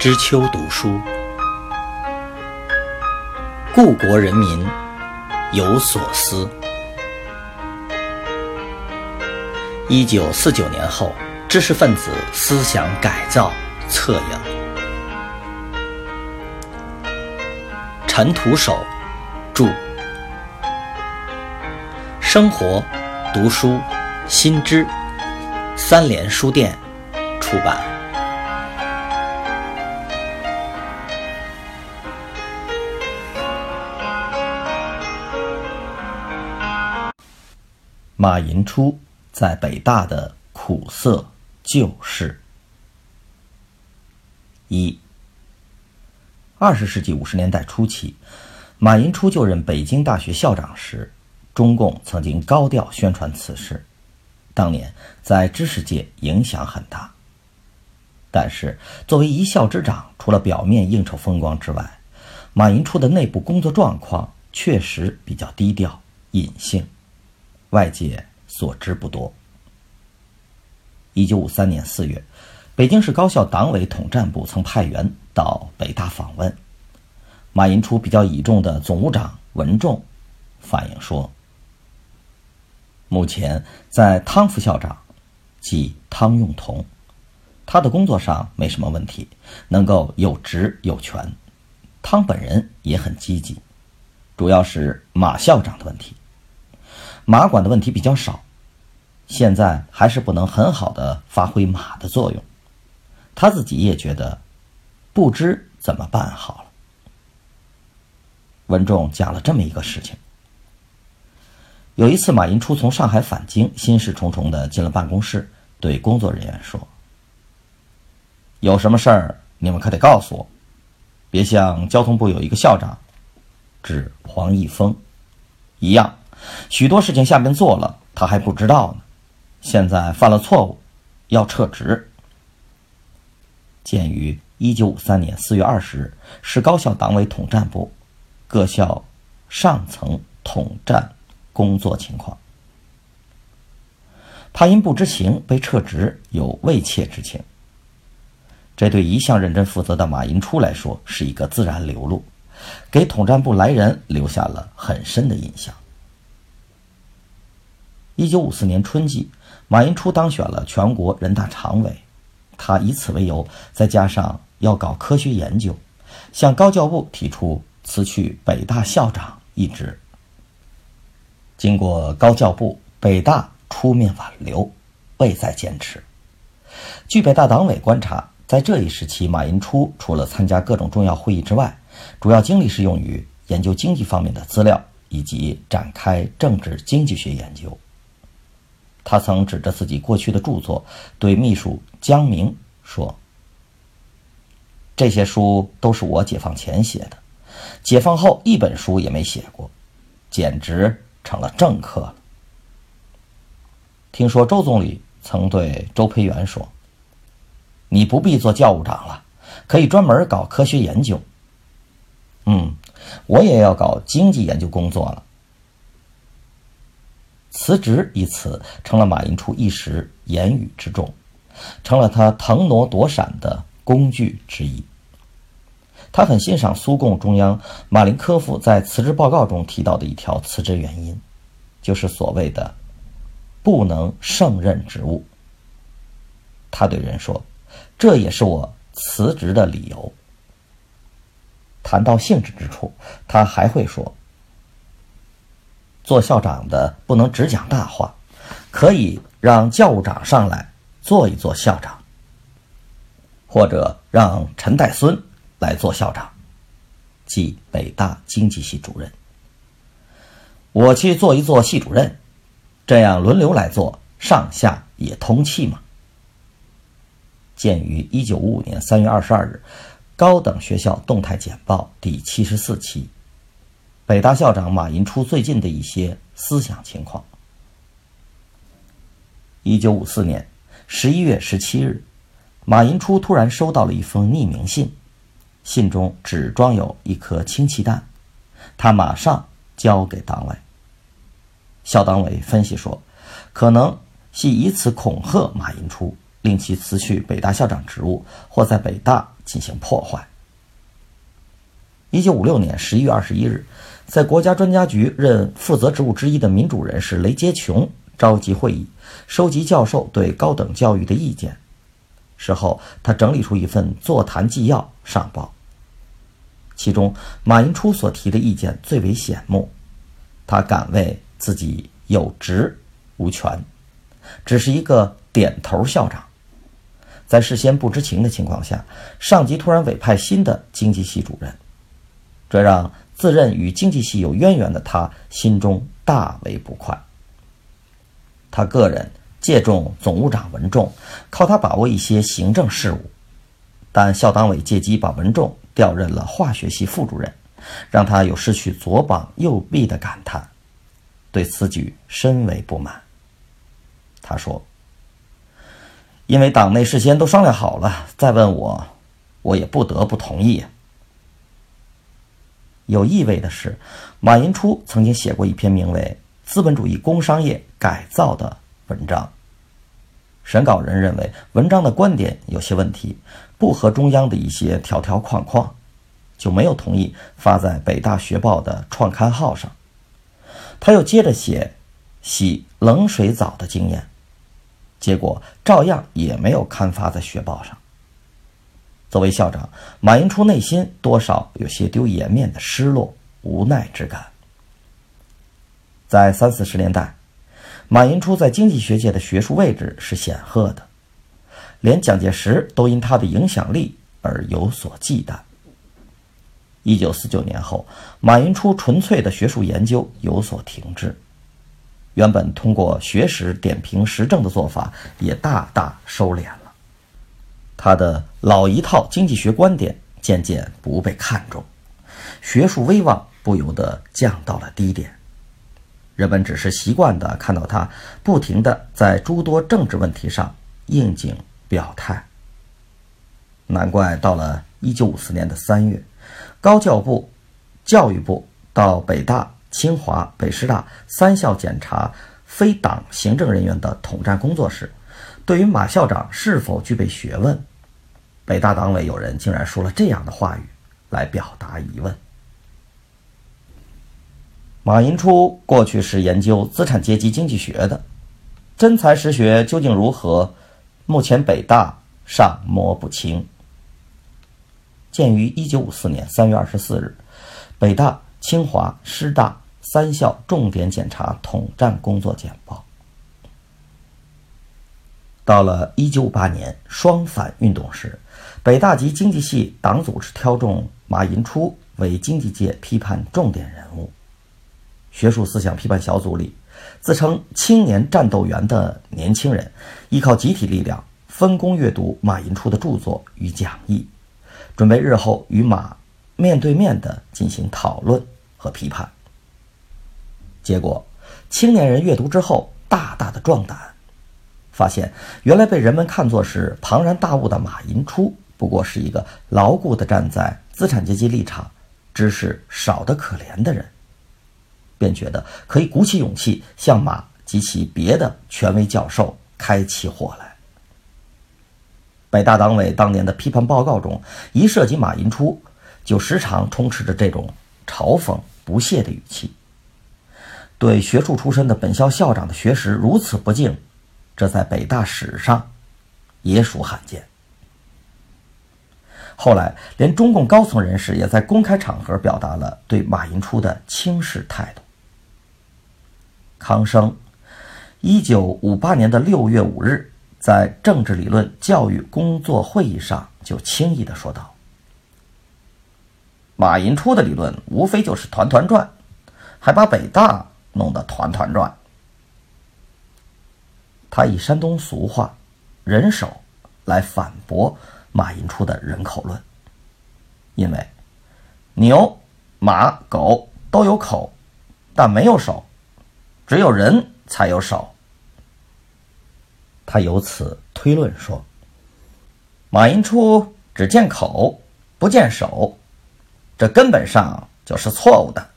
知秋读书，故国人民有所思。一九四九年后，知识分子思想改造策应。陈独守著，生活读书新知，三联书店出版。马寅初在北大的苦涩旧事。一，二十世纪五十年代初期，马寅初就任北京大学校长时，中共曾经高调宣传此事，当年在知识界影响很大。但是，作为一校之长，除了表面应酬风光之外，马寅初的内部工作状况确实比较低调隐性。外界所知不多。一九五三年四月，北京市高校党委统战部曾派员到北大访问。马寅初比较倚重的总务长文仲反映说：“目前在汤副校长，即汤用彤，他的工作上没什么问题，能够有职有权。汤本人也很积极，主要是马校长的问题。”马管的问题比较少，现在还是不能很好的发挥马的作用。他自己也觉得不知怎么办好了。文仲讲了这么一个事情：有一次，马寅初从上海返京，心事重重的进了办公室，对工作人员说：“有什么事儿，你们可得告诉我，别像交通部有一个校长，指黄毅峰一样。”许多事情下面做了，他还不知道呢。现在犯了错误，要撤职。鉴于一九五三年四月二十日市高校党委统战部各校上层统战工作情况，他因不知情被撤职，有畏怯之情。这对一向认真负责的马寅初来说是一个自然流露，给统战部来人留下了很深的印象。一九五四年春季，马寅初当选了全国人大常委。他以此为由，再加上要搞科学研究，向高教部提出辞去北大校长一职。经过高教部、北大出面挽留，未再坚持。据北大党委观察，在这一时期，马寅初除了参加各种重要会议之外，主要精力是用于研究经济方面的资料，以及展开政治经济学研究。他曾指着自己过去的著作，对秘书江明说：“这些书都是我解放前写的，解放后一本书也没写过，简直成了政客了。”听说周总理曾对周培源说：“你不必做教务长了，可以专门搞科学研究。”嗯，我也要搞经济研究工作了。辞职一词成了马寅初一时言语之重，成了他腾挪躲闪的工具之一。他很欣赏苏共中央马林科夫在辞职报告中提到的一条辞职原因，就是所谓的“不能胜任职务”。他对人说：“这也是我辞职的理由。”谈到性质之处，他还会说。做校长的不能只讲大话，可以让教务长上来做一做校长，或者让陈岱孙来做校长，即北大经济系主任。我去做一做系主任，这样轮流来做，上下也通气嘛。鉴于一九五五年三月二十二日《高等学校动态简报》第七十四期。北大校长马寅初最近的一些思想情况。一九五四年十一月十七日，马寅初突然收到了一封匿名信，信中只装有一颗氢气弹，他马上交给党委。校党委分析说，可能系以此恐吓马寅初，令其辞去北大校长职务，或在北大进行破坏。一九五六年十一月二十一日，在国家专家局任负责职务之一的民主人士雷杰琼召集会议，收集教授对高等教育的意见。事后，他整理出一份座谈纪要上报，其中马寅初所提的意见最为显目。他敢为自己有职无权，只是一个点头校长。在事先不知情的情况下，上级突然委派新的经济系主任，这让自认与经济系有渊源的他心中大为不快。他个人借重总务长文仲，靠他把握一些行政事务，但校党委借机把文仲调任了化学系副主任，让他有失去左膀右臂的感叹，对此举深为不满。他说。因为党内事先都商量好了，再问我，我也不得不同意。有意味的是，马寅初曾经写过一篇名为《资本主义工商业改造》的文章。审稿人认为文章的观点有些问题，不合中央的一些条条框框，就没有同意发在北大学报的创刊号上。他又接着写洗冷水澡的经验。结果照样也没有刊发在学报上。作为校长，马寅初内心多少有些丢颜面的失落、无奈之感。在三四十年代，马寅初在经济学界的学术位置是显赫的，连蒋介石都因他的影响力而有所忌惮。一九四九年后，马寅初纯粹的学术研究有所停滞。原本通过学识点评时政的做法也大大收敛了，他的老一套经济学观点渐渐不被看重，学术威望不由得降到了低点。人们只是习惯地看到他不停地在诸多政治问题上应景表态。难怪到了1954年的3月，高教部、教育部到北大。清华、北师大三校检查非党行政人员的统战工作时，对于马校长是否具备学问，北大党委有人竟然说了这样的话语来表达疑问。马寅初过去是研究资产阶级经济学的，真才实学究竟如何，目前北大尚摸不清。鉴于1954年3月24日，北大。清华、师大三校重点检查统战工作简报。到了一九五八年双反运动时，北大及经济系党组织挑中马寅初为经济界批判重点人物。学术思想批判小组里，自称青年战斗员的年轻人，依靠集体力量，分工阅读马寅初的著作与讲义，准备日后与马。面对面的进行讨论和批判，结果青年人阅读之后大大的壮胆，发现原来被人们看作是庞然大物的马寅初，不过是一个牢固的站在资产阶级立场、知识少得可怜的人，便觉得可以鼓起勇气向马及其别的权威教授开起火来。北大党委当年的批判报告中，一涉及马寅初。就时常充斥着这种嘲讽、不屑的语气，对学术出身的本校校长的学识如此不敬，这在北大史上也属罕见。后来，连中共高层人士也在公开场合表达了对马寅初的轻视态度。康生，一九五八年的六月五日，在政治理论教育工作会议上就轻易地说道。马寅初的理论无非就是团团转，还把北大弄得团团转。他以山东俗话“人手”来反驳马寅初的人口论，因为牛、马、狗都有口，但没有手，只有人才有手。他由此推论说，马寅初只见口，不见手。这根本上就是错误的。